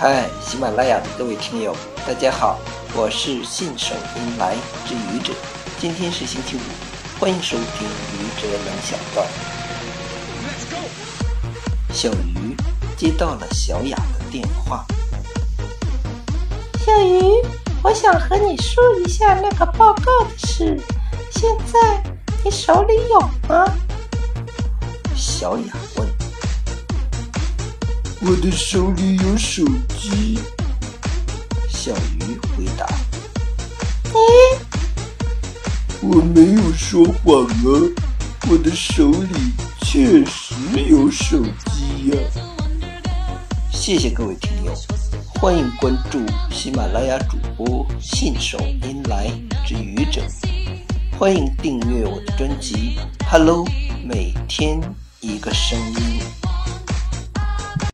嗨，喜马拉雅的各位听友，大家好，我是信手拈来之愚者。今天是星期五，欢迎收听愚者冷小段。小鱼接到了小雅的电话。小鱼，我想和你说一下那个报告的事，现在你手里有吗？小雅问。我的手里有手机。小鱼回答：“你，我没有说谎啊，我的手里确实有手机呀。”谢谢各位听友，欢迎关注喜马拉雅主播信手拈来之愚者，欢迎订阅我的专辑《Hello》，每天一个声音。